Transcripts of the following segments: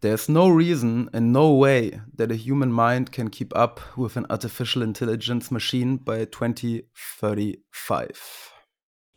There's no reason and no way that a human mind can keep up with an artificial intelligence machine by 2035.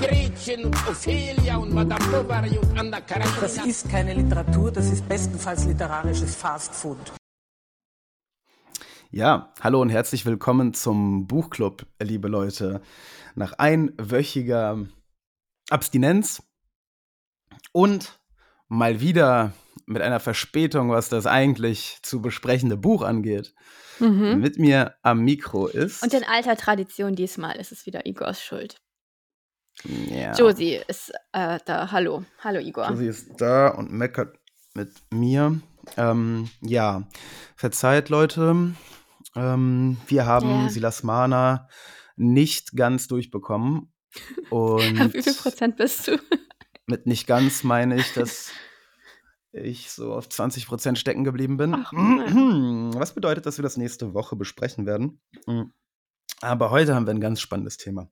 Gretchen und Ophelia und Madame Bovary und Anna Karenina. Das ist keine Literatur, das ist bestenfalls literarisches Fastfood. Ja, hallo und herzlich willkommen zum Buchclub, liebe Leute. Nach einwöchiger Abstinenz und mal wieder mit einer Verspätung, was das eigentlich zu besprechende Buch angeht, mit mir am Mikro ist. Und in alter Tradition diesmal ist es wieder Igors Schuld. Ja, Josie ist äh, da. Hallo. Hallo, Igor. Josie ist da und meckert mit mir. Ähm, ja, verzeiht, Leute. Ähm, wir haben Ja. Silas Mana nicht ganz durchbekommen. Und Wie viel Prozent bist du? mit nicht ganz meine ich, dass ich so auf 20 Prozent stecken geblieben bin. Ach, Was bedeutet, dass wir das nächste Woche besprechen werden. Mm. Aber heute haben wir ein ganz spannendes Thema.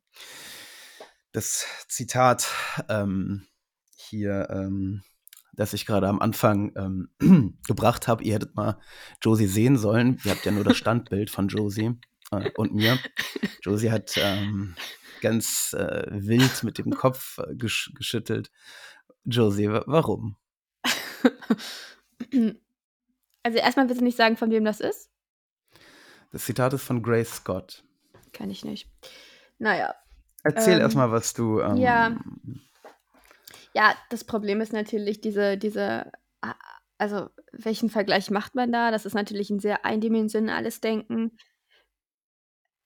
Das Zitat ähm, hier, ähm, das ich gerade am Anfang ähm, gebracht habe, ihr hättet mal Josie sehen sollen. Ihr habt ja nur das Standbild von Josie äh, und mir. Josie hat ähm, ganz äh, wild mit dem Kopf äh, gesch geschüttelt. Josie, wa- warum? Also erstmal willst du nicht sagen, von wem das ist? Das Zitat ist von Grace Scott. Kann ich nicht. Naja. Erzähl Ähm, erstmal, was du. Ähm, ja. Ja, das Problem ist natürlich diese, diese, also welchen Vergleich macht man da? Das ist natürlich ein sehr eindimensionales Denken.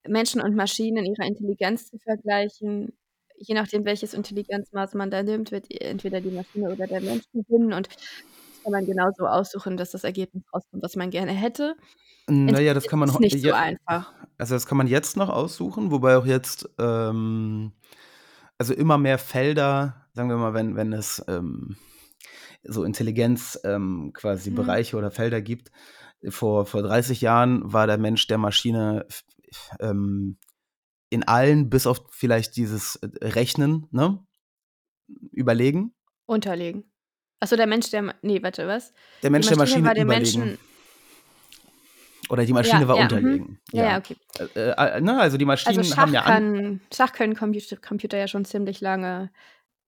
Menschen und Maschinen in ihrer Intelligenz zu vergleichen, je nachdem, welches Intelligenzmaß man da nimmt, wird entweder die Maschine oder der Mensch gewinnen und das kann man genauso aussuchen, dass das Ergebnis rauskommt, was man gerne hätte. Naja, das kann man ist ho- nicht so ja- einfach. Also das kann man jetzt noch aussuchen, wobei auch jetzt ähm, also immer mehr Felder, sagen wir mal, wenn, wenn es ähm, so Intelligenz ähm, quasi Mhm. Bereiche oder Felder gibt. Vor, vor 30 Jahren war der Mensch der Maschine ähm, in allen, bis auf vielleicht dieses äh, Rechnen, ne? Überlegen. Unterlegen. Achso, der Mensch, der. Nee, warte, was? Der Mensch der Maschine war überlegen. Menschen. Oder die Maschine Ja, war ja, mhm. unterlegen. Ja, ja, okay. Äh, äh, ne, also die Maschinen Also Schach, haben ja an kann, Schach können Computer, Computer ja schon ziemlich lange.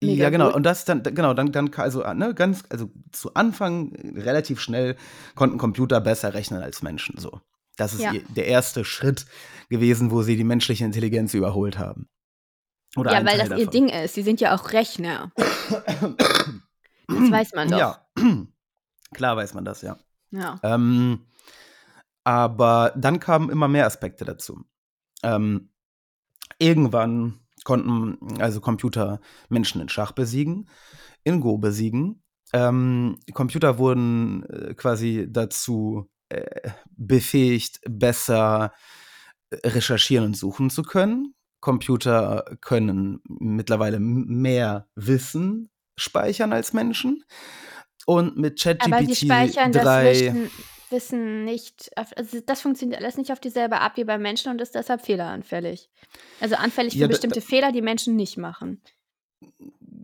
Ja, genau. gut. Und das dann, genau, dann, dann, also, ne, ganz, also zu Anfang äh, relativ schnell konnten Computer besser rechnen als Menschen, so. Das ist ihr, der erste Schritt gewesen, wo sie die menschliche Intelligenz überholt haben. Oder Ja, weil das ihr davon. Ding ist. Sie sind ja auch Rechner. Das weiß man doch. Ja, klar weiß man das, ja. Ja. Ähm, aber dann kamen immer mehr Aspekte dazu. Ähm, irgendwann konnten also Computer Menschen in Schach besiegen, in Go besiegen. Ähm, Computer wurden äh, quasi dazu äh, befähigt, besser äh, recherchieren und suchen zu können. Computer können mittlerweile mehr Wissen speichern als Menschen. Und mit ChatGPT Aber sie speichern das 3 Wissen, nicht. Auf, also das funktioniert alles nicht auf dieselbe Art wie beim Menschen und ist deshalb fehleranfällig. Also anfällig für Ja, bestimmte Fehler, die Menschen nicht machen.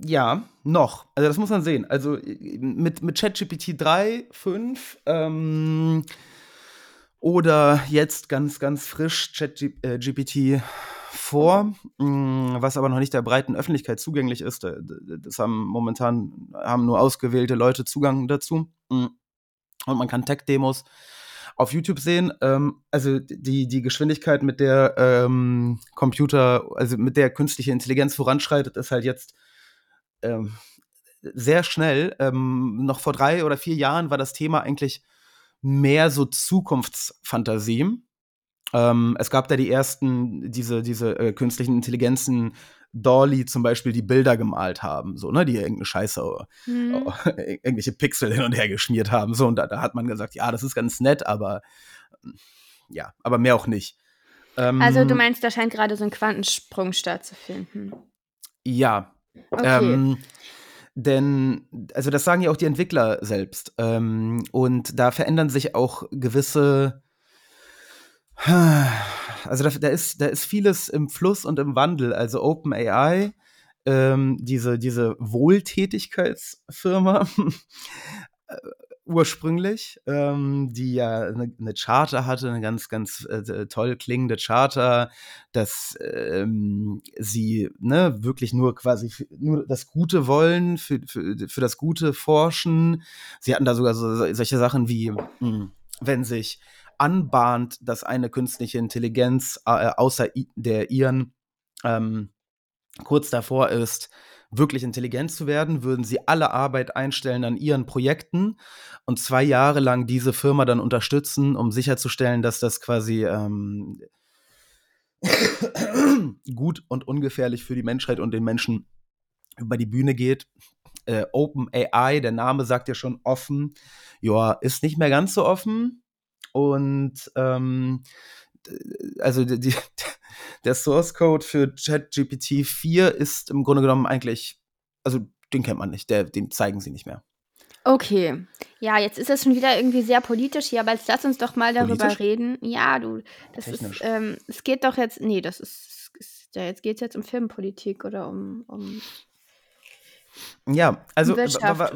Ja, noch. Also das muss man sehen. Also äh, mit, mit ChatGPT 3, 5 ähm, oder jetzt ganz, ganz frisch ChatGPT 4, mh, was aber noch nicht der breiten Öffentlichkeit zugänglich ist. Da- Das haben momentan haben nur ausgewählte Leute Zugang dazu. Und man kann Tech-Demos auf YouTube sehen. Ähm, also die, die Geschwindigkeit, mit der ähm, Computer, also mit der künstliche Intelligenz voranschreitet, ist halt jetzt ähm, sehr schnell. Ähm, noch vor drei oder vier Jahren war das Thema eigentlich mehr so Zukunftsfantasie. Ähm, es gab da die ersten, diese, diese äh, künstlichen Intelligenzen Dolly zum Beispiel die Bilder gemalt haben, so, ne, die irgendeine Scheiße, Mhm. oh, irgendwelche Pixel hin und her geschmiert haben, so, und da, da hat man gesagt, ja, das ist ganz nett, aber ja, aber mehr auch nicht. Also du Ähm, meinst, da scheint gerade so ein Quantensprung stattzufinden. ja, Okay. Ähm, denn, also das sagen ja auch die Entwickler selbst. Ähm, und da verändern sich auch gewisse. Also da, da, ist, da ist vieles im Fluss und im Wandel. Also OpenAI, ähm, diese, diese Wohltätigkeitsfirma, äh, ursprünglich, ähm, die ja eine, eine Charter hatte, eine ganz, ganz äh, toll klingende Charter, dass ähm, sie ne, wirklich nur quasi nur das Gute wollen, für, für, für das Gute forschen. Sie hatten da sogar so, solche Sachen wie, mh, wenn sich anbahnt, dass eine künstliche Intelligenz äh, außer i- der ihren ähm, kurz davor ist, wirklich intelligent zu werden, würden sie alle Arbeit einstellen an ihren Projekten und zwei Jahre lang diese Firma dann unterstützen, um sicherzustellen, dass das quasi ähm, gut und ungefährlich für die Menschheit und den Menschen über die Bühne geht. Äh, Open AI, der Name sagt ja schon offen, ja, ist nicht mehr ganz so offen. Und ähm, also die, die, der Source Code für ChatGPT 4 ist im Grunde genommen eigentlich, also den kennt man nicht, der, den zeigen sie nicht mehr. Okay. Ja, jetzt ist das schon wieder irgendwie sehr politisch hier, aber jetzt lass uns doch mal darüber Politisch? reden. Ja, du, das Technisch. ist, ähm, es geht doch jetzt, nee, das ist, ist ja, jetzt geht es jetzt um Filmpolitik oder um, um Ja, also Wirtschaft,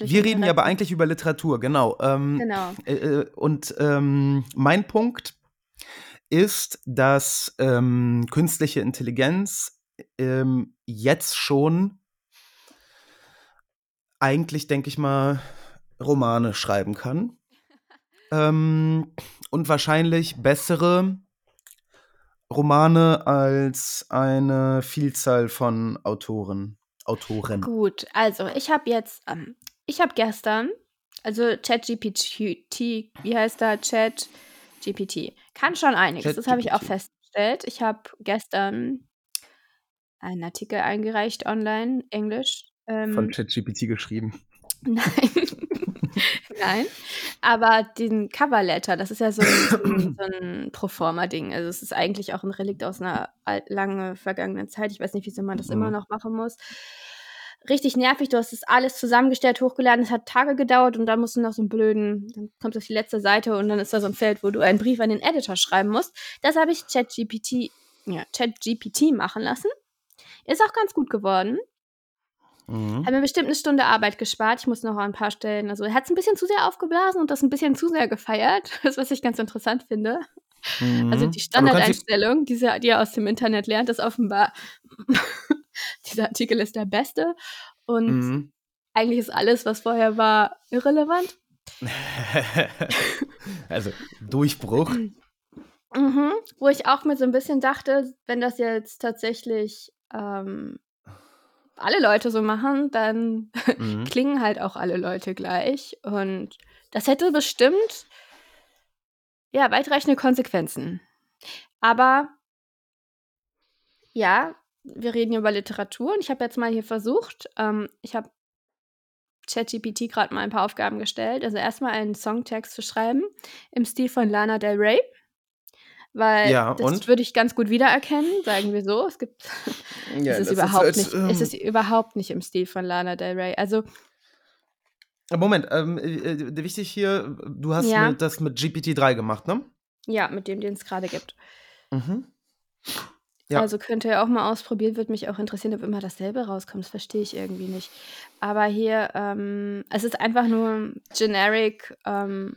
wir reden ja aber eigentlich über Literatur, genau. Ähm, Genau. äh, äh, und ähm, mein Punkt ist, dass ähm, künstliche Intelligenz ähm, jetzt schon eigentlich, denke ich mal, Romane schreiben kann. ähm, und wahrscheinlich bessere Romane als eine Vielzahl von Autoren. Autoren. Gut, also ich habe jetzt, ähm, ich habe gestern, also ChatGPT, wie heißt da? ChatGPT. Kann schon einiges, das habe ich auch festgestellt. Ich habe gestern einen Artikel eingereicht online, Englisch. Von Ähm, ChatGPT geschrieben. nein, nein, aber den Coverletter, das ist ja so ein, so ein, Proforma-Ding. Also es ist eigentlich auch ein Relikt aus einer alt, lange vergangenen Zeit. Ich weiß nicht, wieso man das immer Mhm. noch machen muss. Richtig nervig, du hast das alles zusammengestellt, hochgeladen, es hat Tage gedauert und dann musst du noch so einen blöden, dann kommt auf die letzte Seite und dann ist da so ein Feld, wo du einen Brief an den Editor schreiben musst. Das habe ich ChatGPT, ja, ChatGPT machen lassen. Ist auch ganz gut geworden. Mhm. Hat mir bestimmt eine Stunde Arbeit gespart. Ich muss noch ein paar Stellen, also er hat es ein bisschen zu sehr aufgeblasen und das ein bisschen zu sehr gefeiert, das, was ich ganz interessant finde. Also Mhm. die kannst sie- Standardeinstellung, die, die er aus dem Internet lernt, ist offenbar, dieser Artikel ist der beste und Mhm. eigentlich ist alles, was vorher war, irrelevant. also Durchbruch. Mhm. Wo ich auch mir so ein bisschen dachte, wenn das jetzt tatsächlich ähm, alle Leute so machen, dann Mhm. klingen halt auch alle Leute gleich. Und das hätte bestimmt ja weitreichende Konsequenzen. Aber ja, wir reden hier über Literatur und ich habe jetzt mal hier versucht, ähm, ich habe ChatGPT gerade mal ein paar Aufgaben gestellt. Also erstmal einen Songtext zu schreiben im Stil von Lana Del Rey. Weil Ja, das und? würde ich ganz gut wiedererkennen, sagen wir so. Es gibt Ja, es ist überhaupt als, nicht, es ist ähm, überhaupt nicht im Stil von Lana Del Rey. Also Moment, ähm, äh, äh, wichtig hier, du hast Ja. mit, das mit GPT-3 gemacht, ne? ja, mit dem, den es gerade gibt. Mhm. Ja. Also könnte er auch mal ausprobieren, würde mich auch interessieren, ob immer dasselbe rauskommt. Das verstehe ich irgendwie nicht. Aber hier, ähm, es ist einfach nur generic. Ähm,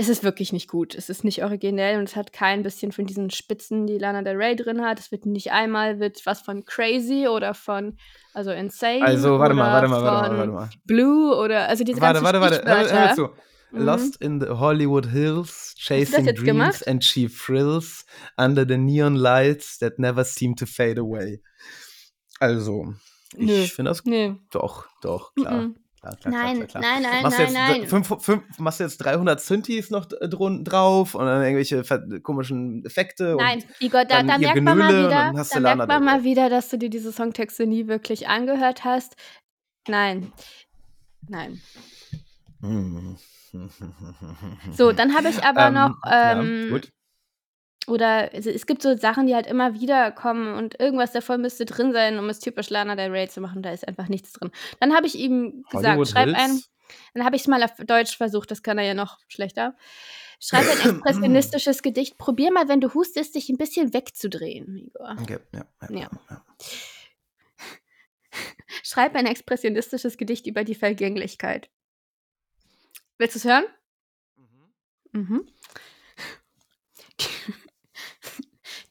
es ist wirklich nicht gut. Es ist nicht originell und es hat kein bisschen von diesen Spitzen, die Lana Del Rey drin hat. Es wird nicht einmal wird was von Crazy oder von, also Insane. Also, warte mal, warte mal, warte mal, warte mal. Blue oder, also diese Warte, ganzen warte, warte, Stichwörter. zu. Mhm. Lost in the Hollywood Hills, chasing dreams gemacht? and cheap thrills under the neon lights that never seem to fade away. Also, ich finde das Nee. doch, doch, klar. Mhm. Klar, klar, Nein, klar, klar, nein, nein, machst du nein, jetzt nein. Fünf, fünf, machst du jetzt 300 Synthes noch drauf und dann irgendwelche komischen Effekte Nein, Igor, da, da merkt man mal wieder, da merkt man mal wieder, dass du dir diese Songtexte nie wirklich angehört hast. Nein. Nein. Hm. So, dann habe ich aber Ähm, noch, ja, ähm, gut. Oder es, es gibt so Sachen, die halt immer wieder kommen und irgendwas davon müsste drin sein, um es typisch Lana Del Rey zu machen. Da ist einfach nichts drin. Dann habe ich ihm gesagt, Hollywood schreib Hills. ein, dann habe ich es mal auf Deutsch versucht, das kann er ja noch schlechter. Schreib ein expressionistisches Gedicht. Probier mal, wenn du hustest, dich ein bisschen wegzudrehen, Igor. Okay, ja, ja, Ja. ja. Schreib ein expressionistisches Gedicht über die Vergänglichkeit. Willst du es hören? Mhm.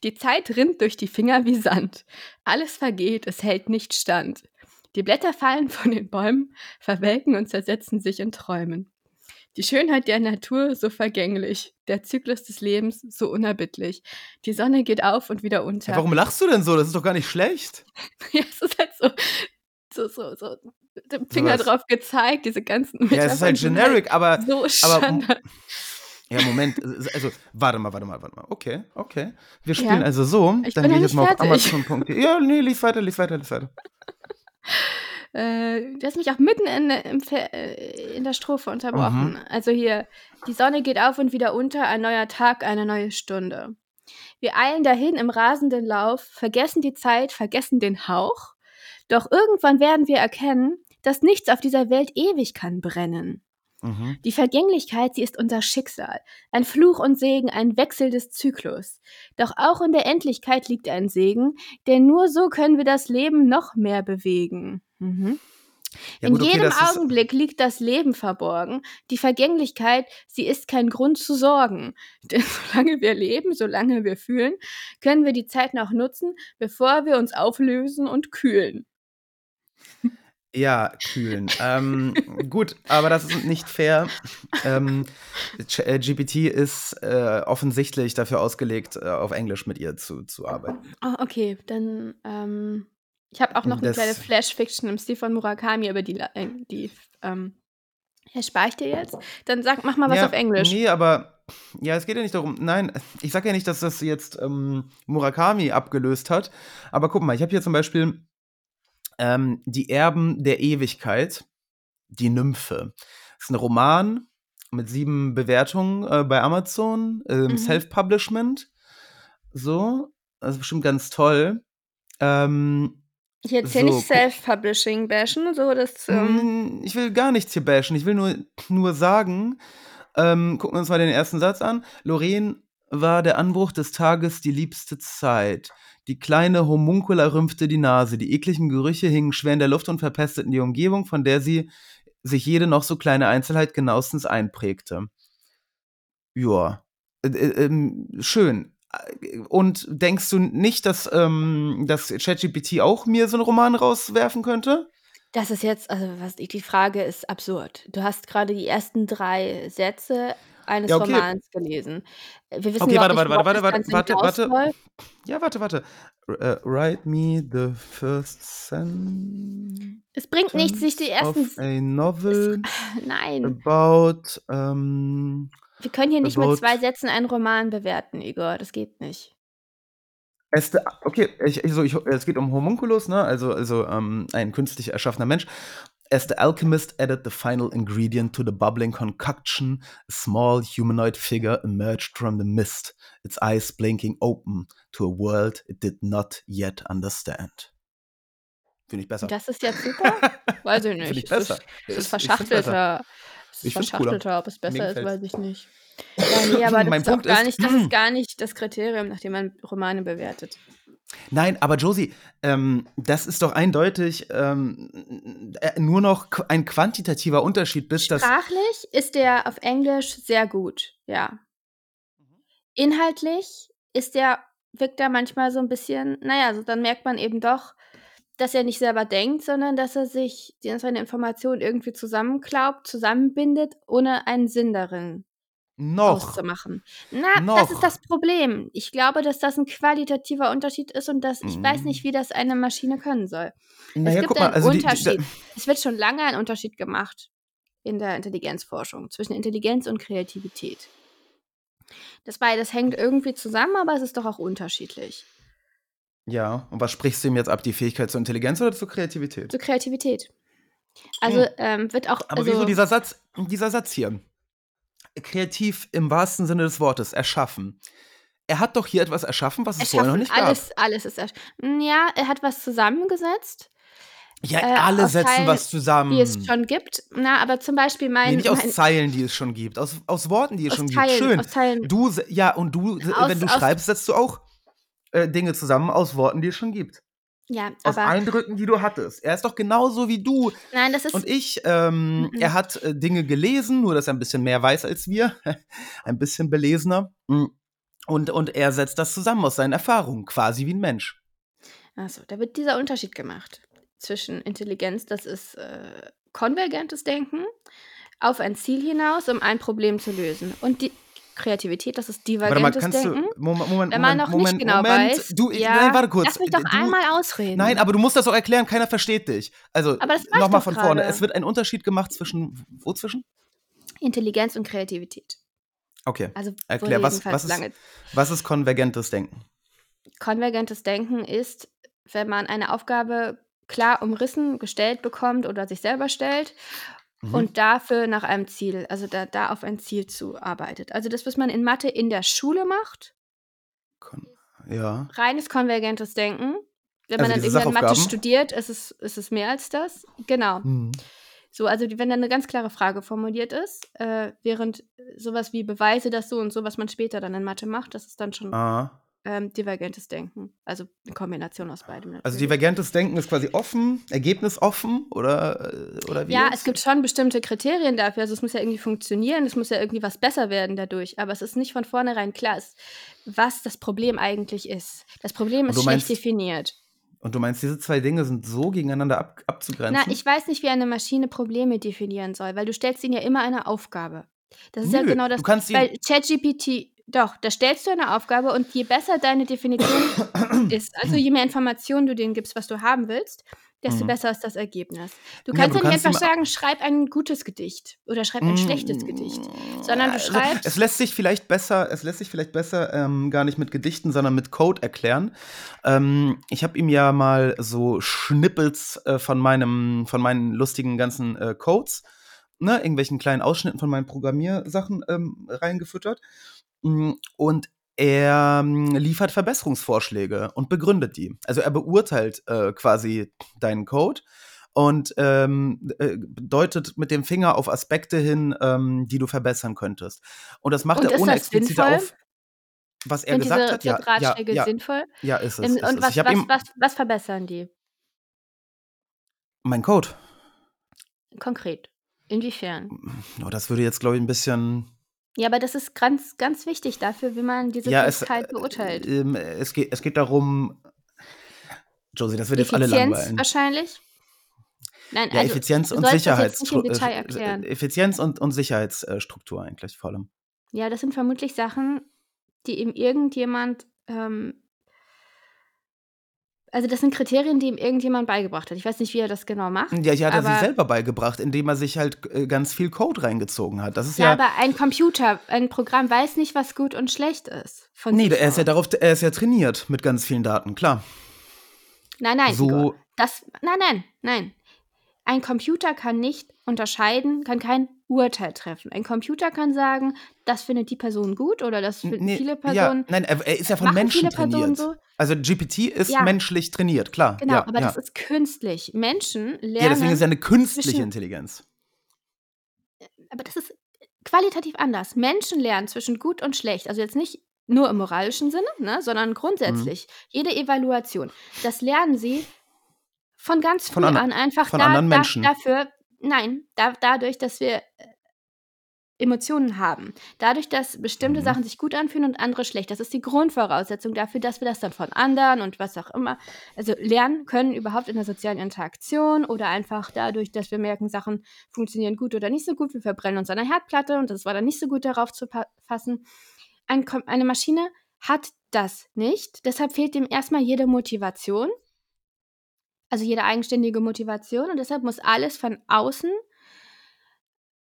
Die Zeit rinnt durch die Finger wie Sand. Alles vergeht, es hält nicht stand. Die Blätter fallen von den Bäumen, verwelken und zersetzen sich in Träumen. Die Schönheit der Natur so vergänglich, der Zyklus des Lebens so unerbittlich. Die Sonne geht auf und wieder unter. Ja, warum lachst du denn so? Das ist doch gar nicht schlecht. Ja, es ist halt so, so, so, so mit dem Finger was? drauf gezeigt, diese ganzen Ja, es ist halt generic, aber, halt so aber. Ja, Moment, also warte mal, warte mal, warte mal. Okay, okay. Wir spielen Ja. also so, Ich dann gehe ich jetzt mal auf. Amazon.de. Ja, nee, lies weiter, lies weiter, lies weiter. Äh, du hast mich auch mitten in, äh, in der Strophe unterbrochen. Mhm. Also hier, die Sonne geht auf und wieder unter, ein neuer Tag, eine neue Stunde. Wir eilen dahin im rasenden Lauf, vergessen die Zeit, vergessen den Hauch. Doch irgendwann werden wir erkennen, dass nichts auf dieser Welt ewig kann brennen. Mhm. Die Vergänglichkeit, sie ist unser Schicksal, ein Fluch und Segen, ein Wechsel des Zyklus. Doch auch in der Endlichkeit liegt ein Segen, denn nur so können wir das Leben noch mehr bewegen. Mhm. Ja, in gut, okay, jedem Augenblick liegt das Leben verborgen. Die Vergänglichkeit, sie ist kein Grund zu sorgen. Denn solange wir leben, solange wir fühlen, können wir die Zeit noch nutzen, bevor wir uns auflösen und kühlen. Ja, kühlen. ähm, gut, aber das ist nicht fair. Ähm, äh, GPT ist äh, offensichtlich dafür ausgelegt, äh, auf Englisch mit ihr zu, zu arbeiten. Oh, okay, dann ähm, ich habe auch noch eine Das- kleine Flash-Fiction im Stil von Murakami, aber die, äh, die ähm, erspare ich dir jetzt. Dann sag, mach mal was ja, auf Englisch. Nee, aber ja, es geht ja nicht darum. Nein, ich sage ja nicht, dass das jetzt ähm, Murakami abgelöst hat. Aber guck mal, ich habe hier zum Beispiel ähm, Die Erben der Ewigkeit, die Nymphe. Das ist ein Roman mit sieben Bewertungen äh, bei Amazon, ähm, Mhm. Self-Publishment. So, das ist bestimmt ganz toll. Ähm, Ich erzähle so, nicht Self-Publishing bashen, so das. Ähm, Mm, Ich will gar nichts hier bashen. Ich will nur, nur sagen, ähm, gucken wir uns mal den ersten Satz an. Lorraine war der Anbruch des Tages die liebste Zeit. Die kleine Homuncula rümpfte die Nase. Die ekligen Gerüche hingen schwer in der Luft und verpesteten die Umgebung, von der sie sich jede noch so kleine Einzelheit genauestens einprägte. Ja, äh, äh, ähm, schön. Und denkst du nicht, dass, ähm, dass ChatGPT auch mir so einen Roman rauswerfen könnte? das ist jetzt, also was die Frage ist absurd. Du hast gerade die ersten drei Sätze eines Ja, okay. Romans gelesen. Wir wissen Okay, warte, nicht, warte, warte, warte, warte, warte. soll. Ja, warte, warte. Äh, write me the first sentence Es bringt nichts, sich die ersten. of a novel Nein, about ähm, wir können hier nicht mit zwei Sätzen einen Roman bewerten, Igor. Das geht nicht. the, okay, ich, ich, so, ich, es geht um Homunculus, ne? Also, also ähm, ein künstlich erschaffener Mensch. As the alchemist added the final ingredient to the bubbling concoction, a small humanoid figure emerged from the mist, its eyes blinking open to a world it did not yet understand. Finde ich besser. Das ist jetzt super? Weiß ich nicht. Finde ich Es ist- besser. Es ist find's verschachtelter. Es ist verschachtelter, ob es besser ist, weiß ich nicht. Ja, nee, aber das Mein ist Punkt gar ist- nicht, das ist gar nicht das Kriterium, nach dem man Romane bewertet. Nein, aber Josie, ähm, das ist doch eindeutig ähm, äh, nur noch ein quantitativer Unterschied, bis das. Sprachlich ist der auf Englisch sehr gut, ja. Inhaltlich ist der, wirkt er manchmal so ein bisschen, naja, so dann merkt man eben doch, dass er nicht selber denkt, sondern dass er sich seine Informationen irgendwie zusammenklaubt, zusammenbindet, ohne einen Sinn darin Noch. auszumachen. Na, Noch. das ist das Problem. Ich glaube, dass das ein qualitativer Unterschied ist und dass ich weiß nicht, wie das eine Maschine können soll. Naja, es gibt mal, einen also die, die, Unterschied. es wird schon lange ein Unterschied gemacht in der Intelligenzforschung zwischen Intelligenz und Kreativität. Das beides hängt irgendwie zusammen, aber es ist doch auch unterschiedlich. ja, und was sprichst du ihm jetzt ab? Die Fähigkeit zur Intelligenz oder zur Kreativität? Zur Kreativität. Also ähm, wird auch. Aber also, wieso dieser Satz, dieser Satz hier? Kreativ im wahrsten Sinne des Wortes, erschaffen. Er hat doch hier etwas erschaffen, was es vorher noch nicht gab. alles, alles ist erschaffen. Ja, er hat was zusammengesetzt, Ja, äh, alle setzen Teilen, was zusammen. die es schon gibt. Na, aber zum Beispiel mein. nee, nicht aus mein Zeilen, die es schon gibt, aus, aus Worten, die es schon Teilen, gibt. Schön. aus Teilen. Du, ja, und du, Aus- wenn du schreibst, setzt du auch äh, Dinge zusammen aus Worten, die es schon gibt. Ja, Aus aber. Eindrücken, die du hattest. Er ist doch genauso wie du Nein, das ist. und ich. Ähm. Er hat äh, Dinge gelesen, nur dass er ein bisschen mehr weiß als wir. ein bisschen belesener. Mm. Und, und er setzt das zusammen aus seinen Erfahrungen, quasi wie ein Mensch. Also, da wird dieser Unterschied gemacht zwischen Intelligenz, das ist äh, konvergentes Denken, auf ein Ziel hinaus, um ein Problem zu lösen. Und die Kreativität, das ist mal, divergentes kannst Denken. du. Moment, Moment, wenn man Moment, noch Moment, nicht genau Moment. weiß. Du, ja, nein, warte kurz. Lass mich doch du, einmal ausreden. Nein, aber du musst das auch erklären, keiner versteht dich. Also, nochmal von vorne. Es wird ein Unterschied gemacht zwischen. Wo zwischen? Intelligenz und Kreativität. Okay. Also Erklär, was, was, ist, lange was ist konvergentes Denken? konvergentes Denken ist, wenn man eine Aufgabe klar umrissen gestellt bekommt oder sich selber stellt Mhm. und dafür nach einem Ziel, also da, da auf ein Ziel zu arbeitet. Also das, was man in Mathe in der Schule macht, Kon ja. reines konvergentes Denken. Wenn Also man dann irgendwann Mathe studiert, ist es, ist es mehr als das. Genau. Hm. So, also wenn dann eine ganz klare Frage formuliert ist, äh, während sowas wie Beweise das so und so, was man später dann in Mathe macht, das ist dann schon Ah. Ähm, divergentes Denken. Also eine Kombination aus beidem. Also natürlich. divergentes Denken ist quasi offen, ergebnisoffen oder, äh, oder wie? Ja, jetzt? es gibt schon bestimmte Kriterien dafür. Also es muss ja irgendwie funktionieren, es muss ja irgendwie was besser werden dadurch. Aber es ist nicht von vornherein klar, was das Problem eigentlich ist. Das Problem ist du schlecht meinst- definiert. Und du meinst, diese zwei Dinge sind so gegeneinander ab, abzugrenzen? Na, ich weiß nicht, wie eine Maschine Probleme definieren soll, weil du stellst ihnen ja immer eine Aufgabe. Das ist ja Nö, genau das. du kannst ihn- weil ChatGPT, doch, da stellst du eine Aufgabe und je besser deine Definition ist, also je mehr Informationen du denen gibst, was du haben willst, desto Mhm. besser ist das Ergebnis. Du kannst ja du nicht einfach sagen, schreib ein gutes Gedicht oder schreib ein schlechtes Gedicht, sondern du Also, schreibst. Es lässt sich vielleicht besser, es lässt sich vielleicht besser ähm, gar nicht mit Gedichten, sondern mit Code erklären. Ähm, ich habe ihm ja mal so Schnippels äh, von meinem, von meinen lustigen ganzen äh, Codes, ne, irgendwelchen kleinen Ausschnitten von meinen Programmiersachen ähm, reingefüttert. Mm, Und er ähm, liefert Verbesserungsvorschläge und begründet die. Also er beurteilt äh, quasi deinen Code und ähm, äh, deutet mit dem Finger auf Aspekte hin, ähm, die du verbessern könntest. Und das macht Und er ohne das explizit sinnvoll? auf, was er Sind gesagt diese hat. Ja, Tipp- ja, Ratschläge ja, sinnvoll? ja, ist es. Ähm, Ist und was, was, was, was verbessern die mein Code. konkret? Inwiefern? Oh, das würde jetzt, glaube ich, ein bisschen. Ja, aber das ist ganz, ganz wichtig dafür, wie man diese Ja, Fähigkeit beurteilt. ähm, es, geht, es geht darum. Josie, das wird jetzt alle Effizienz langweilen. wahrscheinlich? Nein, Ja, also, Effizienz und sollst das jetzt Sicherheits nicht im Detail erklären. Effizienz und, und Sicherheitsstruktur eigentlich vor allem. Ja, das sind vermutlich Sachen, die ihm irgendjemand, ähm, also das sind Kriterien, die ihm irgendjemand beigebracht hat. Ich weiß nicht, wie er das genau macht. Ja, die hat er sich selber beigebracht, indem er sich halt äh, ganz viel Code reingezogen hat. Das ist Ja, ja. aber ein Computer, ein Programm weiß nicht, was gut und schlecht ist. Von nee, er ist ja darauf, er ist ja trainiert mit ganz vielen Daten, klar. Nein, nein, so- Igor. Das, nein, nein, nein. Ein Computer kann nicht unterscheiden, kann kein Urteil treffen. Ein Computer kann sagen, das findet die Person gut oder das finden Nee, viele ja, Personen. nein, er, ist ja von Menschen trainiert. so? Also GPT ist Ja. menschlich trainiert, klar. Genau, ja, aber ja. das ist künstlich. Menschen lernen. ja, deswegen ist ja eine künstliche zwischen- Intelligenz. aber das ist qualitativ anders. Menschen lernen zwischen gut und schlecht. Also jetzt nicht nur im moralischen Sinne, ne, sondern grundsätzlich. Mhm. Jede Evaluation. Das lernen sie von ganz früh Von ander- an einfach von da, anderen da, Menschen. dafür, nein, da, dadurch, dass wir Emotionen haben. Dadurch, dass bestimmte Mhm. Sachen sich gut anfühlen und andere schlecht. Das ist die Grundvoraussetzung dafür, dass wir das dann von anderen und was auch immer, also lernen können überhaupt in der sozialen Interaktion oder einfach dadurch, dass wir merken, Sachen funktionieren gut oder nicht so gut. Wir verbrennen uns an der Herdplatte und das war dann nicht so gut darauf zu fassen. Ein, eine Maschine hat das nicht. Deshalb fehlt dem erstmal jede Motivation. Also jede eigenständige Motivation und deshalb muss alles von außen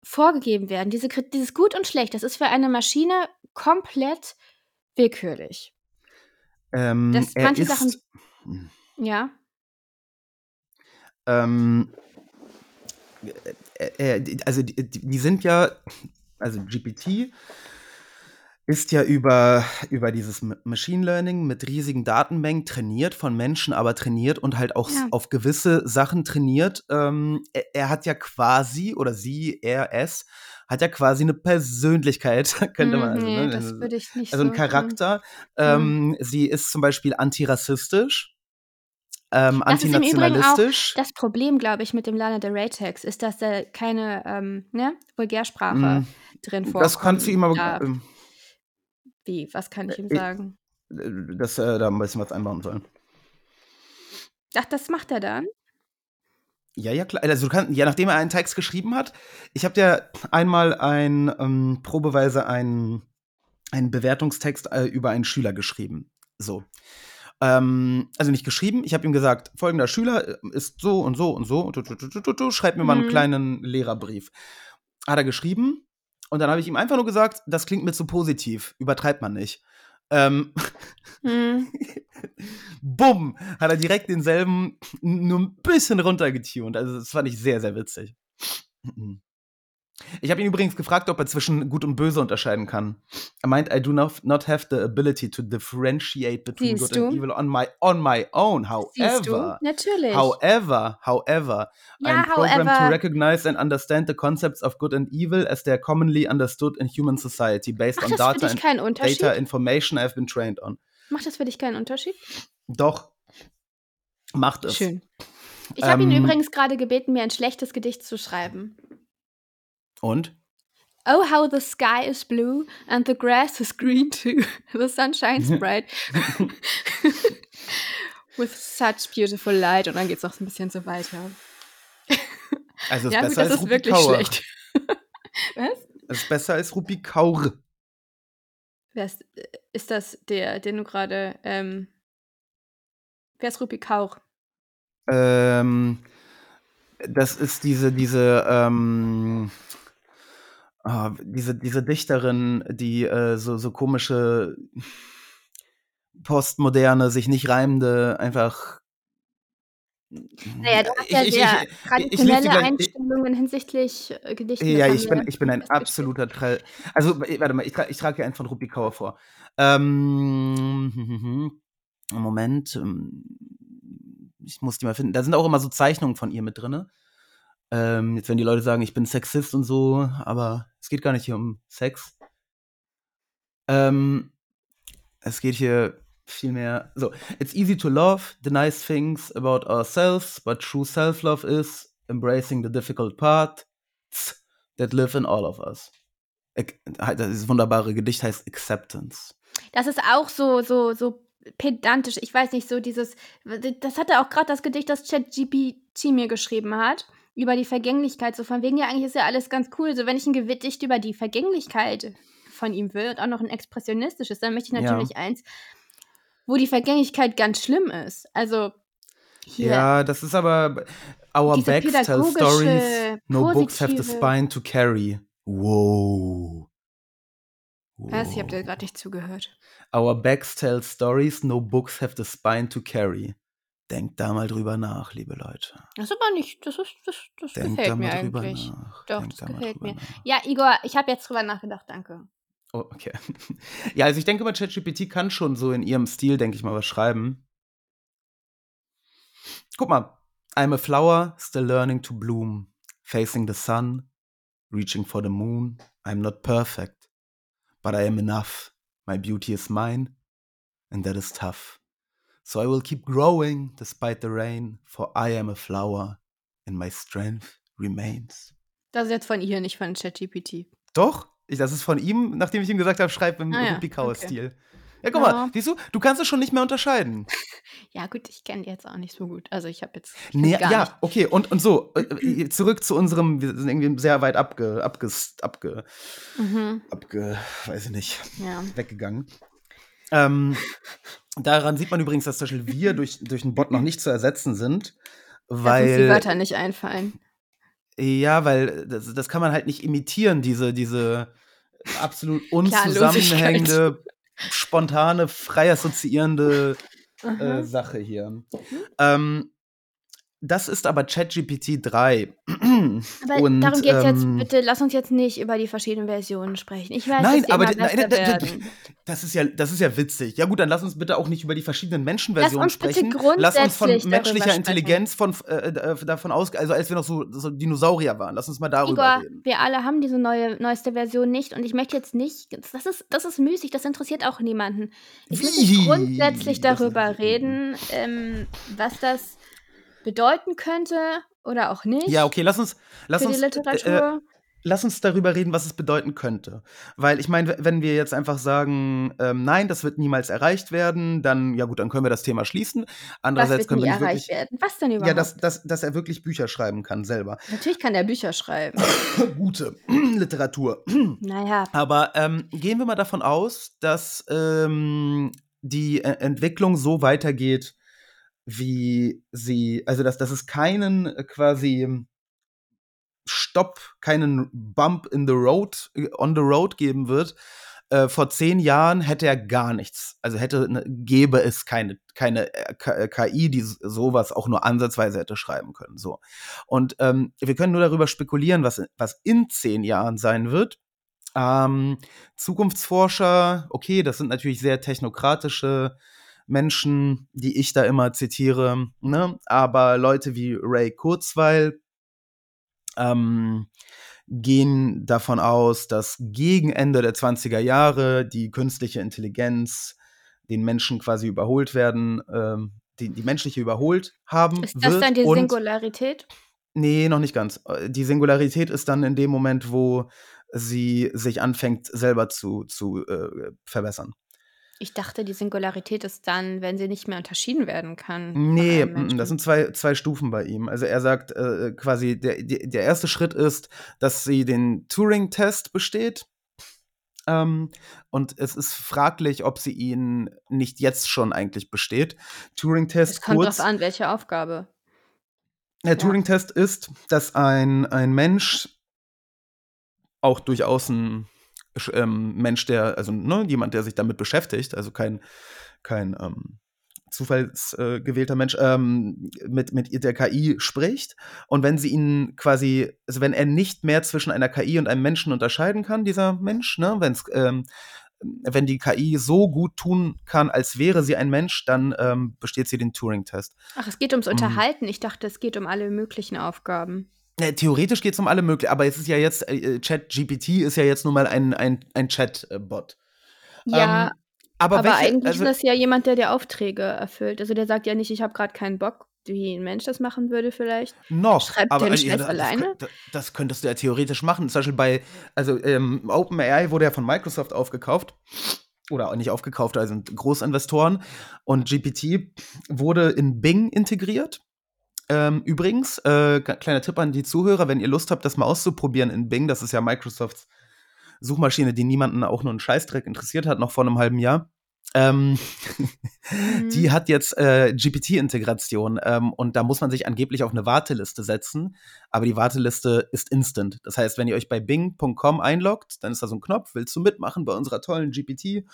vorgegeben werden. Diese, dieses Gut und Schlecht, das ist für eine Maschine komplett willkürlich. Ähm, Das- manche ist, Sachen- Ja. Ähm, äh, äh, also die, die die sind ja, also GPT ist ja über, über dieses Machine Learning mit riesigen Datenmengen trainiert, von Menschen aber trainiert und halt auch Ja. auf gewisse Sachen trainiert. Ähm, er, er hat ja quasi, oder sie, er, es, hat ja quasi eine Persönlichkeit, könnte man also, nee, ne? das würde ich nicht also ein so, hm. Charakter. Ähm, Sie ist zum Beispiel antirassistisch, ähm, Das ist im Übrigen auch antinationalistisch. Das Problem, glaube ich, mit dem Lana Del Rey Text ist, dass da keine ähm, ne, Vulgärsprache Mm, drin vorkommt. Das kannst du ihm aber. Wie? Was kann ich ihm äh, sagen? dass er da ein bisschen was einbauen soll. Ach, das macht er dann? Ja, ja, klar. Also du kannst, ja, nachdem er einen Text geschrieben hat, ich habe dir einmal ein, ähm, probeweise einen, einen Bewertungstext äh, über einen Schüler geschrieben. So. Ähm, also nicht geschrieben, ich habe ihm gesagt, folgender Schüler äh, ist so und so und so, und du, du, du, du, du, schreib mir mal einen Mhm. kleinen Lehrerbrief. Hat er geschrieben und dann habe ich ihm einfach nur gesagt, das klingt mir zu positiv, übertreibt man nicht. Ähm, Hm. Bumm, hat er direkt denselben nur ein bisschen runtergetunt. Also das fand ich sehr, sehr witzig. Ich habe ihn übrigens gefragt, ob er zwischen Gut und Böse unterscheiden kann. Er meint, I do not, not have the ability to differentiate between Siehst good and du? evil on my, on my own. Siehst du? However, Natürlich. however, however, ja, I'm programmed to however, recognize and understand the concepts of good and evil as they are commonly understood in human society based macht on data and data information I have been trained on. Macht das für dich keinen Unterschied? Doch, macht es. Schön. Ich habe ihn Ähm, übrigens gerade gebeten, mir ein schlechtes Gedicht zu schreiben. Und? Oh, how the sky is blue and the grass is green too. The sun shines bright with such beautiful light. Und dann geht es noch ein bisschen so weiter. Also es ist ja, gut, das ist Rupi wirklich Kaur. schlecht. Was? Es ist besser als Rupi Kaur. Wer ist, ist das der, den du gerade. Ähm, wer ist Rupi Kaur? Ähm, das ist diese, diese, ähm, ah, diese, diese Dichterin, die äh, so, so komische postmoderne, sich nicht reimende, einfach. Naja, du hast ja Ich- sehr ich- traditionelle ich- Einstellungen hinsichtlich äh, Gedichten. Ja, ich bin, ich bin ein absoluter Trell. Also, warte mal, ich, tra ich trage hier einen von Rupi Kaur vor. Ähm, Moment. ähm, Ich muss die mal finden. Da sind auch immer so Zeichnungen von ihr mit drin. Ähm, jetzt werden die Leute sagen, ich bin Sexist und so, aber es geht gar nicht hier um Sex. Ähm, es geht hier vielmehr. So, it's easy to love the nice things about ourselves, but true self-love is embracing the difficult parts that live in all of us. Ac- Das wunderbare Gedicht heißt Acceptance. Das ist auch so, so, so pedantisch. Ich weiß nicht, so dieses. Das hatte auch gerade das Gedicht, das ChatGPT mir geschrieben hat. Über die Vergänglichkeit. So von wegen, ja, eigentlich ist ja alles ganz cool. So, wenn ich ein Gedicht über die Vergänglichkeit von ihm will und auch noch ein expressionistisches, dann möchte ich Ja. natürlich eins, wo die Vergänglichkeit ganz schlimm ist. Also. Hier. Ja, das ist aber. Our backs tell stories, no books have the spine to carry. Wow. Was? Ich habe dir gerade nicht zugehört. Our backs tell stories, no books have the spine to carry. Denkt da mal drüber nach, liebe Leute. Das ist aber nicht. Das, ist, das, das Denkt gefällt da mir eigentlich. nach. Doch, Denkt das da gefällt mir. nach. Ja, Igor, ich habe jetzt drüber nachgedacht, danke. Oh, okay. Ja, also ich denke mal, ChatGPT kann schon so in ihrem Stil, denke ich mal, was schreiben. Guck mal. I'm a flower, still learning to bloom. Facing the sun, reaching for the moon. I'm not perfect, but I am enough. My beauty is mine, and that is tough. So I will keep growing despite the rain, for I am a flower, and my strength remains. Das ist jetzt von ihr, nicht von ChatGPT. Doch, ich, das ist von ihm, nachdem ich ihm gesagt habe, schreib im Ah ja, Rupikauer-Stil. Ja, guck Ja. mal, siehst du, du kannst es schon nicht mehr unterscheiden. Ja, gut, ich kenne die jetzt auch nicht so gut. Also ich habe jetzt Nee, ja, nicht. okay, und, und so, äh, äh, zurück zu unserem, wir sind irgendwie sehr weit abge, abge, abge, Mhm, abge, weiß ich nicht, ja. weggegangen. Ähm, daran sieht man übrigens, dass zum Beispiel wir durch, durch einen Bot noch nicht zu ersetzen sind, Dass uns die weil, Wörter nicht einfallen. ja, weil das, das kann man halt nicht imitieren, diese, diese absolut unzusammenhängende, spontane, frei assoziierende äh. Sache hier. Ähm, das ist aber ChatGPT 3. Aber Und, darum geht's jetzt. ähm, Bitte lass uns jetzt nicht über die verschiedenen Versionen sprechen. Ich weiß, Nein, dass die aber immer d- nein. Das ist ja, das ist ja witzig. Ja gut, dann lass uns bitte auch nicht über die verschiedenen Menschenversionen sprechen. Lass uns von grundsätzlich menschlicher. Intelligenz von äh, äh, davon aus, also als wir noch so, so Dinosaurier waren. Lass uns mal darüber Igor, reden. wir alle haben diese neue, neueste Version nicht und ich möchte jetzt nicht, das ist, das ist müßig, das interessiert auch niemanden. Ich möchte Wie? grundsätzlich Das darüber reden, ähm, was das bedeuten könnte oder auch nicht Ja, okay, lass uns, lass uns, äh, Literatur. lass uns darüber reden, was es bedeuten könnte. Weil ich meine, wenn wir jetzt einfach sagen, ähm, nein, das wird niemals erreicht werden, dann, ja gut, dann können wir das Thema schließen. was Andererseits wird können wir nicht erreicht wirklich. werden? Was denn überhaupt? Ja, dass, dass, dass er wirklich Bücher schreiben kann, selber. Natürlich kann der Bücher schreiben. Gute Literatur. naja, Aber ähm, gehen wir mal davon aus, dass ähm, die E- Entwicklung so weitergeht, wie sie, also dass, dass es keinen äh, quasi Stopp, keinen Bump in the road, äh, on the road geben wird. Äh, vor zehn Jahren hätte er gar nichts. Also hätte, ne, gäbe es keine, keine äh, KI, die sowas auch nur ansatzweise hätte schreiben können. So. Und ähm, wir können nur darüber spekulieren, was, was in zehn Jahren sein wird. Ähm, Zukunftsforscher, okay, das sind natürlich sehr technokratische Menschen, die ich da immer zitiere, ne? aber Leute wie Ray Kurzweil ähm, gehen davon aus, dass gegen Ende der 20er Jahre die künstliche Intelligenz den Menschen quasi überholt werden, ähm, die, die menschliche überholt haben ist das dann die Singularität? Nee, noch nicht ganz. Die Singularität ist dann in dem Moment, wo sie sich anfängt, selber zu, zu äh, verbessern. Ich dachte, die Singularität ist dann, wenn sie nicht mehr unterschieden werden kann. Nee, das sind zwei, zwei Stufen bei ihm. Also er sagt äh, quasi, der, der erste Schritt ist, dass sie den Turing-Test besteht. Ähm, und es ist fraglich, ob sie ihn nicht jetzt schon eigentlich besteht. Turing-Test es kommt kurz. drauf an, welche Aufgabe. Der Turing-Test ist, dass ein, ein Mensch, auch durchaus ein ähm, Mensch, der, also ne, jemand, der sich damit beschäftigt, also kein, kein ähm, zufallsgewählter äh, Mensch, ähm, mit, mit der KI spricht. Und wenn sie ihn quasi, also wenn er nicht mehr zwischen einer KI und einem Menschen unterscheiden kann, dieser Mensch, ne, wenn's, ähm, wenn die KI so gut tun kann, als wäre sie ein Mensch, dann ähm, besteht sie den Turing-Test. Ach, es geht ums Mhm. Unterhalten. Ich dachte, es geht um alle möglichen Aufgaben. Theoretisch geht es um alle möglichen, aber es ist ja jetzt, äh, Chat-GPT ist ja jetzt nun mal ein, ein, ein Chat-Bot. Ja, Ähm, aber aber welche, eigentlich also, ist das ja jemand, der dir Aufträge erfüllt. Also der sagt ja nicht, ich habe gerade keinen Bock, wie ein Mensch das machen würde vielleicht. noch, schreibt aber äh, nicht ja, das alleine? das, das könntest du ja theoretisch machen. Zum Beispiel bei, also ähm, OpenAI wurde ja von Microsoft aufgekauft. Oder auch nicht aufgekauft, also sind Großinvestoren. Und GPT wurde in Bing integriert. Ähm, übrigens, äh, kleiner Tipp an die Zuhörer, wenn ihr Lust habt, das mal auszuprobieren in Bing, das ist ja Microsofts Suchmaschine, die niemanden auch nur einen Scheißdreck interessiert hat, noch vor einem halben Jahr. Ähm, Mhm. Die hat jetzt äh, GPT-Integration ähm, und da muss man sich angeblich auf eine Warteliste setzen, aber die Warteliste ist instant. Das heißt, wenn ihr euch bei bing.com einloggt, dann ist da so ein Knopf, willst du mitmachen bei unserer tollen GPT?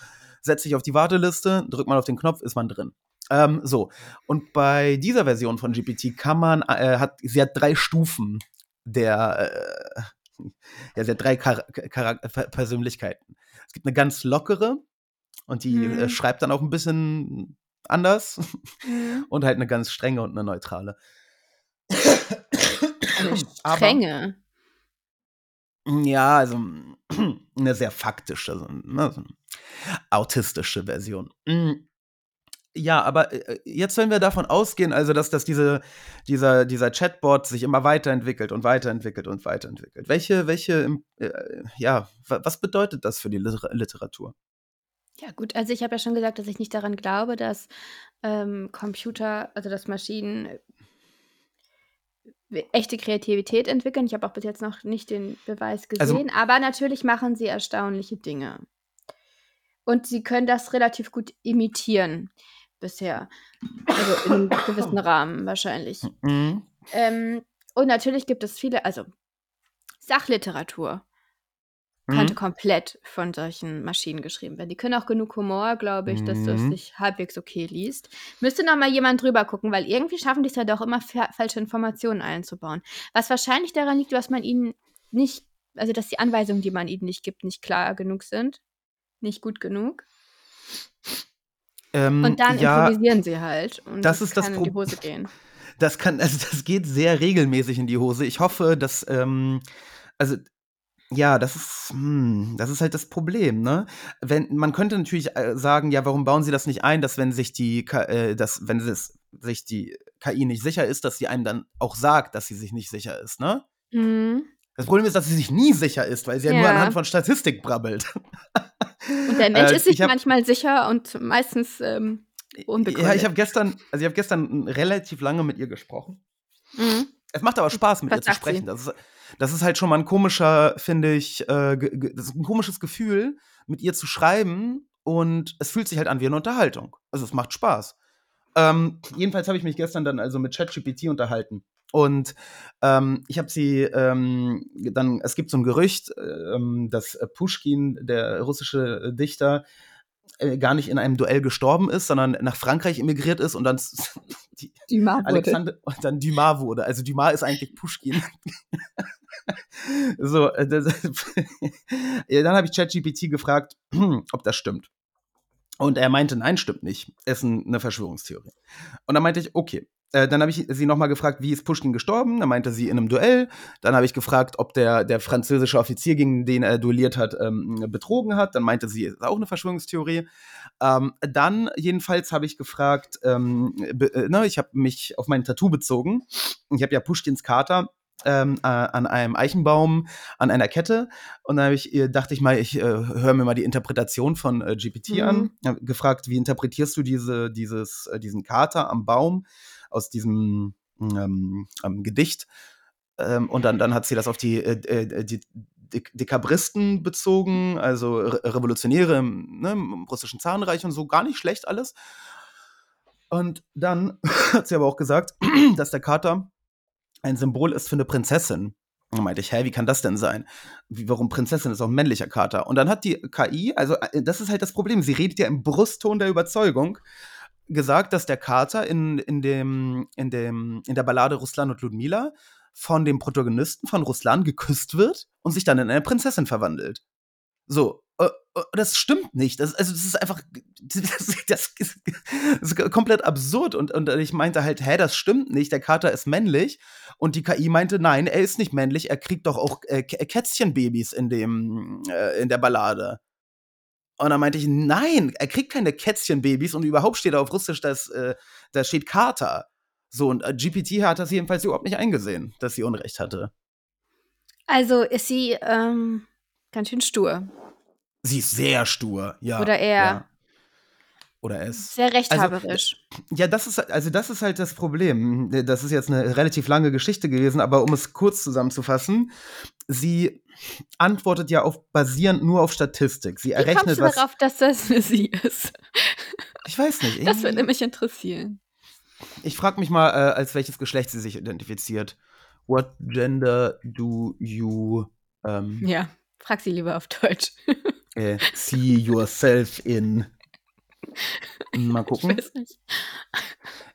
Setz dich auf die Warteliste, drückt man auf den Knopf, ist man drin. Ähm, so, und bei dieser Version von GPT kann man, äh, hat, sie hat drei Stufen der, äh, ja, sie hat drei Char Char Persönlichkeiten. Es gibt eine ganz lockere, und die Mhm. äh, schreibt dann auch ein bisschen anders Mhm. und halt eine ganz strenge und eine neutrale. Eine Aber- Strenge. Ja, also eine sehr faktische, so, ne, so eine autistische Version. Mm. Ja, aber äh, jetzt, wenn wir davon ausgehen, also dass, dass diese, dieser, dieser Chatbot sich immer weiterentwickelt und weiterentwickelt und weiterentwickelt, welche, welche, äh, ja, was bedeutet das für die Literatur? Ja, gut, also ich habe ja schon gesagt, dass ich nicht daran glaube, dass ähm, Computer, also dass Maschinen äh, echte Kreativität entwickeln. Ich habe auch bis jetzt noch nicht den Beweis Also, gesehen, aber natürlich machen sie erstaunliche Dinge. Und sie können das relativ gut imitieren bisher. Also in einem gewissen Rahmen wahrscheinlich. mhm. Ähm, und natürlich gibt es viele, also Sachliteratur könnte Mhm. komplett von solchen Maschinen geschrieben werden. Die können auch genug Humor, glaube ich, dass das Mhm. sich halbwegs okay liest. Müsste noch mal jemand drüber gucken, weil irgendwie schaffen die es ja doch immer, fa falsche Informationen einzubauen. Was wahrscheinlich daran liegt, dass man ihnen nicht also, dass die Anweisungen, die man ihnen nicht gibt, nicht klar genug sind, nicht gut genug. Ähm, Und dann ja, improvisieren sie halt und das das ist das in die Hose gehen. das kann also, das geht sehr regelmäßig in die Hose. Ich hoffe, dass, ähm also, ja, das ist hm, das ist halt das Problem, ne? Wenn man könnte natürlich, äh, sagen: „Ja, warum bauen Sie das nicht ein, dass wenn sich die äh, dass wenn es sich die KI nicht sicher ist, dass sie einem dann auch sagt, dass sie sich nicht sicher ist“, ne? Mhm. Das Problem ist, dass sie sich nie sicher ist, weil sie ja nur anhand Ja. von Statistik brabbelt. Und der Mensch Äh, ist sich ich habe manchmal sicher und meistens, ähm, ja, ich unbegründet. habe gestern also, ich habe gestern relativ lange mit ihr gesprochen. Mhm. Es macht aber Spaß, mit Was ihr zu sprechen. Das ist das ist halt schon mal 'n komischer, finde ich, äh, das ist 'n komisches Gefühl, mit ihr zu schreiben und es fühlt sich halt an wie 'ne Unterhaltung. Also, es macht Spaß. Ähm, jedenfalls habe ich mich gestern dann also mit ChatGPT unterhalten und, ähm, ich habe sie, ähm, dann es gibt so 'n Gerücht, ähm, dass, Puschkin, der russische, Dichter, äh, gar nicht in einem Duell gestorben ist, sondern nach Frankreich emigriert ist und dann die Dumas wurde. Alexander und dann Dumas wurde. Also, Dumas ist eigentlich Puschkin. So, äh, das dann habe ich ChatGPT gefragt, ob das stimmt. Und er meinte: „Nein, stimmt nicht. Ist 'n 'ne Verschwörungstheorie.“ Und dann meinte ich: „Okay.“ Äh, dann habe ich sie noch mal gefragt: „Wie ist Puschkin gestorben?“ Dann meinte sie: „In 'nem Duell.“ Dann habe ich gefragt, ob der der französische Offizier, gegen den er duelliert hat, ähm, betrogen hat. Dann meinte sie: „Ist auch 'ne Verschwörungstheorie.“ Ähm, dann jedenfalls habe ich gefragt, ähm, äh, ne, ich habe mich auf mein Tattoo bezogen. Ich habe ja Puschkins Kater, ähm, äh, an einem Eichenbaum an einer Kette und dann ich dachte ich mal, ich, äh, höre mir mal die Interpretation von, äh, GPT an. Mhm. Habe gefragt: „Wie interpretierst du diese dieses äh, diesen Kater am Baum aus diesem, ähm, ähm, Gedicht?“ Ähm, und dann dann hat sie das auf die, äh, äh, die Dek Dekabristen bezogen, also Re Revolutionäre im ne, im russischen Zarenreich und so, gar nicht schlecht alles. Und dann hat sie aber auch gesagt, dass der Kater ein Symbol ist für 'ne Prinzessin. Dann meinte ich: „Hä, wie kann das denn sein? Wie warum Prinzessin? Ist doch 'n männlicher Kater.“ Und dann hat die KI also, äh, das ist halt das Problem, sie redet ja im Brustton der Überzeugung, gesagt, dass der Kater in in dem in dem in der Ballade Ruslan und Ljudmila von dem Protagonisten von Ruslan geküsst wird und sich dann in eine Prinzessin verwandelt. So, äh, äh, das stimmt nicht. Das also, das ist einfach das das ist komplett absurd und und ich meinte halt: „Hä, das stimmt nicht. Der Kater ist männlich.“ Und die KI meinte: „Nein, er ist nicht männlich. Er kriegt doch auch, äh, Kä Kätzchenbabys in dem äh, in der Ballade.“ Und dann meinte ich: „Nein, er kriegt keine Kätzchenbabys und überhaupt steht da auf Russisch, dass äh, da steht Kater.“ So, und, äh, GPT hat das jedenfalls überhaupt nicht eingesehen, dass sie Unrecht hatte. Also, ist sie, ähm, ganz schön stur. Sie ist sehr stur, ja, Oder eher ja. Oder er ist sehr also, rechthaberisch. ja, das ist also, das ist halt das Problem. Das ist jetzt 'ne relativ lange Geschichte gewesen, aber um es kurz zusammenzufassen, sie antwortet ja auf basierend nur auf Statistik. Sie Wie kommst errechnet, du was darauf, dass das 'ne sie ist? Ich weiß nicht, Das würde mich interessieren. Ich frage mich mal, äh, als welches Geschlecht sie sich identifiziert. What gender do you, ähm Ja, frag sie lieber auf Deutsch. äh, see yourself in? Mal Ich gucken. weiß nicht.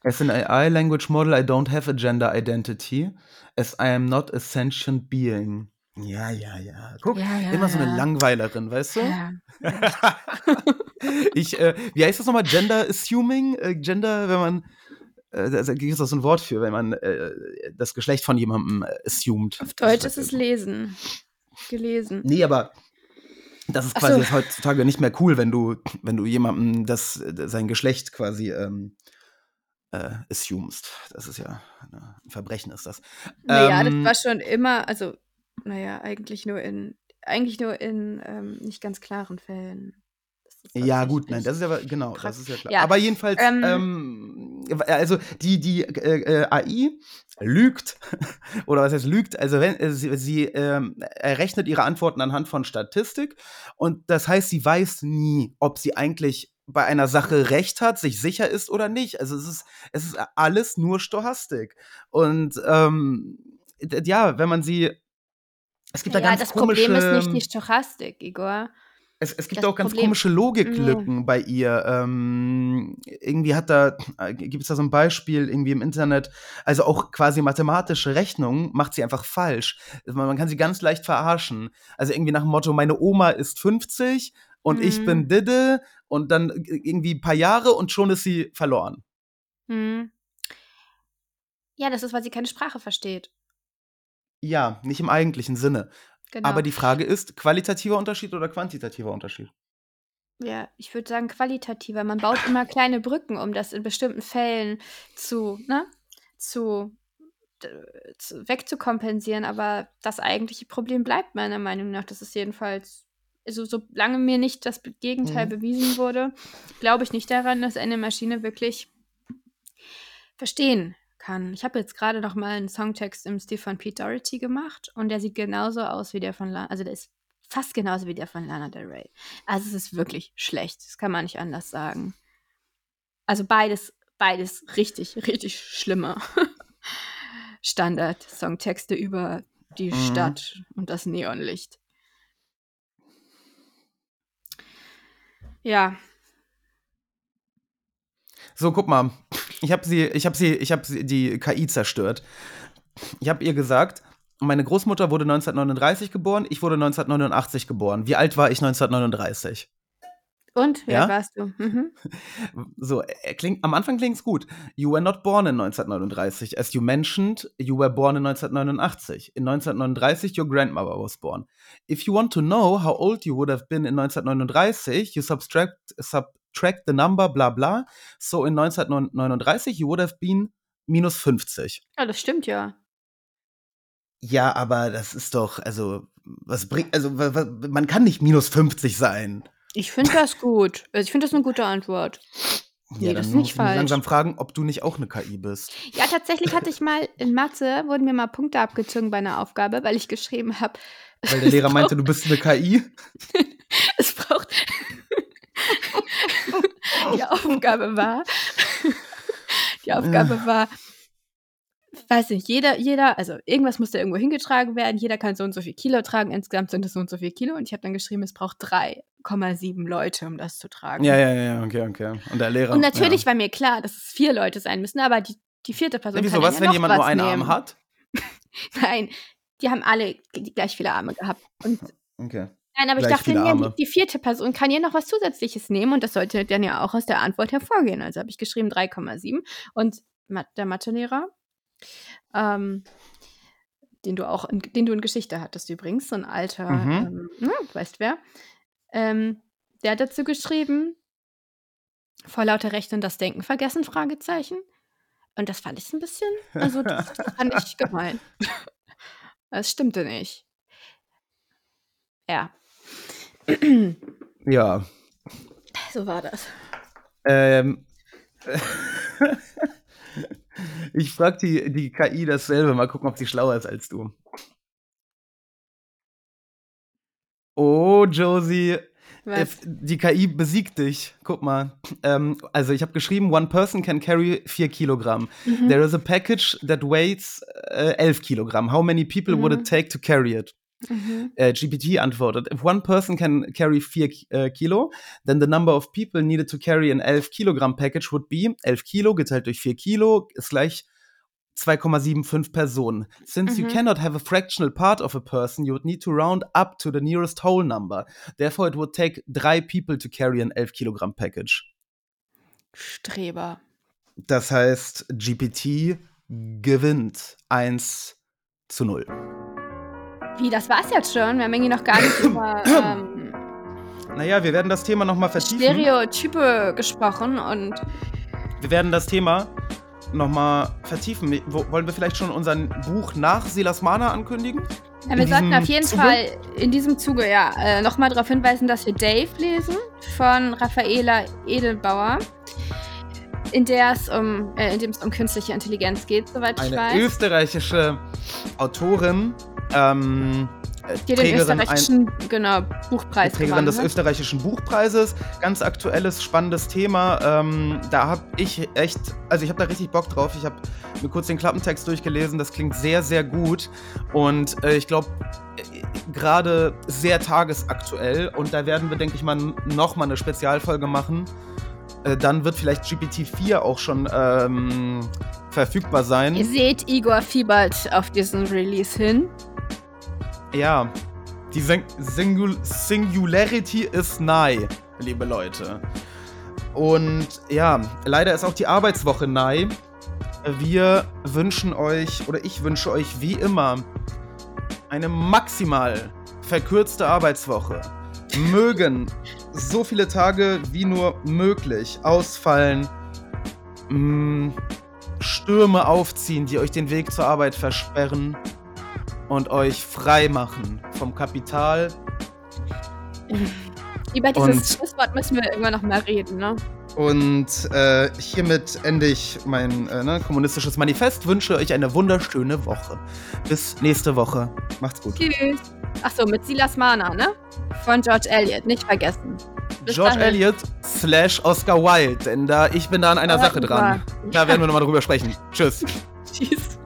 As an AI language model, I don't have a gender identity, as I am not a sentient being. Ja, ja, ja. Guck, Ja, ja, immer so 'ne ja. Langweilerin, weißt du? Ja, Ich, äh wie heißt das noch mal? Gender assuming? Äh, Gender, wenn man äh, da gibt es doch so 'n Wort für, wenn man, äh, das Geschlecht von jemandem assumed. Auf Deutsch ist es lesen. Gelesen. Ne, aber Das ist quasi so. heutzutage nicht mehr cool, wenn du, wenn du jemandem das, sein Geschlecht quasi ähm, äh, assumest. Das ist ja ne, ein Verbrechen, ist das. Naja, Ähm, das war schon immer, also, naja, eigentlich nur in, eigentlich nur in ähm, nicht ganz klaren Fällen. Ja, gut, nein, das ist aber, genau, praktisch. das ist ja klar. Ja, Aber jedenfalls, ähm, ähm, also die, die äh, äh, AI lügt, oder was heißt lügt, also wenn äh, sie, sie ähm, errechnet ihre Antworten anhand von Statistik und das heißt, sie weiß nie, ob sie eigentlich bei einer Sache recht hat, sich sicher ist oder nicht. Also es ist, es ist alles nur Stochastik. Und ähm, ja, wenn man sie. Es gibt da ja, ganz das komische. Problem ist nicht die Stochastik, Igor. Es, es gibt Das auch ganz Problem- komische Logiklücken bei ihr. Ähm, irgendwie hat da, gibt es da so ein Beispiel irgendwie im Internet, also auch quasi mathematische Rechnungen macht sie einfach falsch. Man, man kann sie ganz leicht verarschen. Also irgendwie nach dem Motto, meine Oma ist 50 und ich Mhm. bin Didde und dann irgendwie ein paar Jahre und schon ist sie verloren. Hm. Ja, das ist, weil sie keine Sprache versteht. Ja, nicht im eigentlichen Sinne. Genau. Aber die Frage ist, qualitativer Unterschied oder quantitativer Unterschied? Ja, ich würde sagen qualitativer. Man baut immer kleine Brücken, um das in bestimmten Fällen zu, ne, zu, zu wegzukompensieren. Aber das eigentliche Problem bleibt meiner Meinung nach. Das ist jedenfalls, also solange mir nicht das Gegenteil Mhm. bewiesen wurde, glaube ich nicht daran, dass eine Maschine wirklich verstehen kann. Ich habe jetzt gerade noch mal einen Songtext im Stil von Pete Doherty gemacht und der sieht genauso aus wie der von Lana, also der ist fast genauso wie der von Lana Del Rey. Also es ist wirklich schlecht, das kann man nicht anders sagen. Also beides, beides richtig, richtig schlimme Standard-Songtexte über die Mhm. Stadt und das Neonlicht. Ja, So, guck mal. Ich habe sie, ich habe sie, ich habe sie die KI zerstört. Ich habe ihr gesagt, meine Großmutter wurde 1939 geboren, ich wurde 1989 geboren. Wie alt war ich 1939? und wer Ja? warst du? Mhm. So, er klingt, am Anfang klingt's gut. You were not born in 1939. As you mentioned, you were born in 1989. In 1939, your grandmother was born. If you want to know how old you would have been in 1939, you subtract, subtract the number, bla bla. So in 1939, you would have been minus 50. Ja, das stimmt ja. Ja, aber das ist doch, also, was bringt, also, man kann nicht minus 50 sein. Ich finde das gut. Also ich finde das eine gute Antwort. Nee, das ist nicht falsch. langsam fragen, ob du nicht auch eine KI bist. Ja, tatsächlich hatte ich mal in Mathe, wurden mir mal Punkte abgezogen bei einer Aufgabe, weil ich geschrieben habe. Weil der Lehrer meinte, du bist eine KI. es braucht. die Aufgabe war. die Aufgabe war. Weiß nicht, jeder, jeder, also irgendwas musste irgendwo hingetragen werden, jeder kann so und so viel Kilo tragen, insgesamt sind es so und so viel Kilo und ich habe dann geschrieben, es braucht 3,7 Leute, um das zu tragen. Ja, ja, ja, okay, okay. Und der Lehrer. Und natürlich ja. war mir klar, dass es vier Leute sein müssen, aber die, die vierte Person wieso, kann was, ja wenn jemand nur einen nehmen. Arm hat? Nein, die haben alle gleich viele Arme gehabt. Und Okay. Nein, aber ich dachte mir, die, vierte Person kann ja noch was Zusätzliches nehmen und das sollte dann ja auch aus der Antwort hervorgehen. Also habe ich geschrieben 3,7 und der Mathelehrer, ähm, den du auch, in, den du in Geschichte hattest übrigens, so ein alter, Mhm. ähm, ne, weißt wer, ähm, der hat dazu geschrieben, vor lauter Recht und das Denken vergessen, Fragezeichen. Und das fand ich ein bisschen, also das fand ich gemein. Das stimmte nicht. Ja. Ja. So war das. Ähm. ich frag die, die KI dasselbe. Mal gucken, ob sie schlauer ist als du. Oh, Josie. Was? If- Die KI besiegt dich. Guck mal. Ähm, also ich habe geschrieben, one person can carry 4 Kilogramm. Mhm. There is a package that weighs äh, 11 Kilogramm. How many people would Mhm. it take to carry it? Mhm. Äh, GPT antwortet, if one person can carry 4 äh, Kilo, then the number of people needed to carry an 11 Kilogramm package would be 11 Kilo geteilt durch 4 Kilo ist gleich 2,75 Personen. Since you Mhm. cannot have a fractional part of a person, you would need to round up to the nearest whole number. Therefore, it would take drei people to carry an 11 Kilogramm package. Streber. Das heißt, GPT gewinnt 1 zu 0. Wie, das war's jetzt schon? Wir haben irgendwie noch gar nicht über. Ähm, naja, wir werden das Thema nochmal vertiefen. Stereotype gesprochen und Wir werden das Thema nochmal vertiefen. Wo- Wollen wir vielleicht schon unser Buch nach Silas Mana ankündigen? ja, wir In sollten auf jeden Zuge? Fall in diesem Zuge ja äh, nochmal darauf hinweisen, dass wir Dave lesen von Raffaela Edelbauer, in der es um, äh, in dem es um künstliche Intelligenz geht, soweit ich Eine weiß. österreichische Autorin, ähm, Die den Trägerin, ein, österreichischen genau, Buchpreis Trägerin gewonnen des hat. österreichischen Buchpreises. Ganz aktuelles, spannendes Thema. Ähm, da habe ich echt, also ich habe da richtig Bock drauf. Ich habe mir kurz den Klappentext durchgelesen. Das klingt sehr, sehr gut. Und äh, ich glaube, gerade sehr tagesaktuell. Und da werden wir, denke ich mal, nochmal eine Spezialfolge machen. Äh, dann wird vielleicht GPT-4 auch schon ähm, verfügbar sein. Ihr seht, Igor fiebert auf diesen Release hin. Ja, die Sing Singul Singularity ist nahe, liebe Leute. Und ja, leider ist auch die Arbeitswoche nahe. Wir wünschen euch, oder ich wünsche euch wie immer, eine maximal verkürzte Arbeitswoche. Mögen so viele Tage wie nur möglich ausfallen. Mm, Stürme aufziehen, die euch den Weg zur Arbeit versperren und euch frei machen vom Kapital. Über dieses Und- Schlusswort müssen wir irgendwann noch mal reden, ne? Und äh, hiermit ende ich mein äh, ne, kommunistisches Manifest. Wünsche euch eine wunderschöne Woche. Bis nächste Woche. Macht's gut. Tschüss. Achso, mit Silas Mana, ne? Von George Eliot, nicht vergessen. Bis George dahin. Eliot slash Oscar Wilde, denn da ich bin da an einer Ah, Sache dran. Da werden wir nochmal drüber sprechen. Tschüss. Tschüss.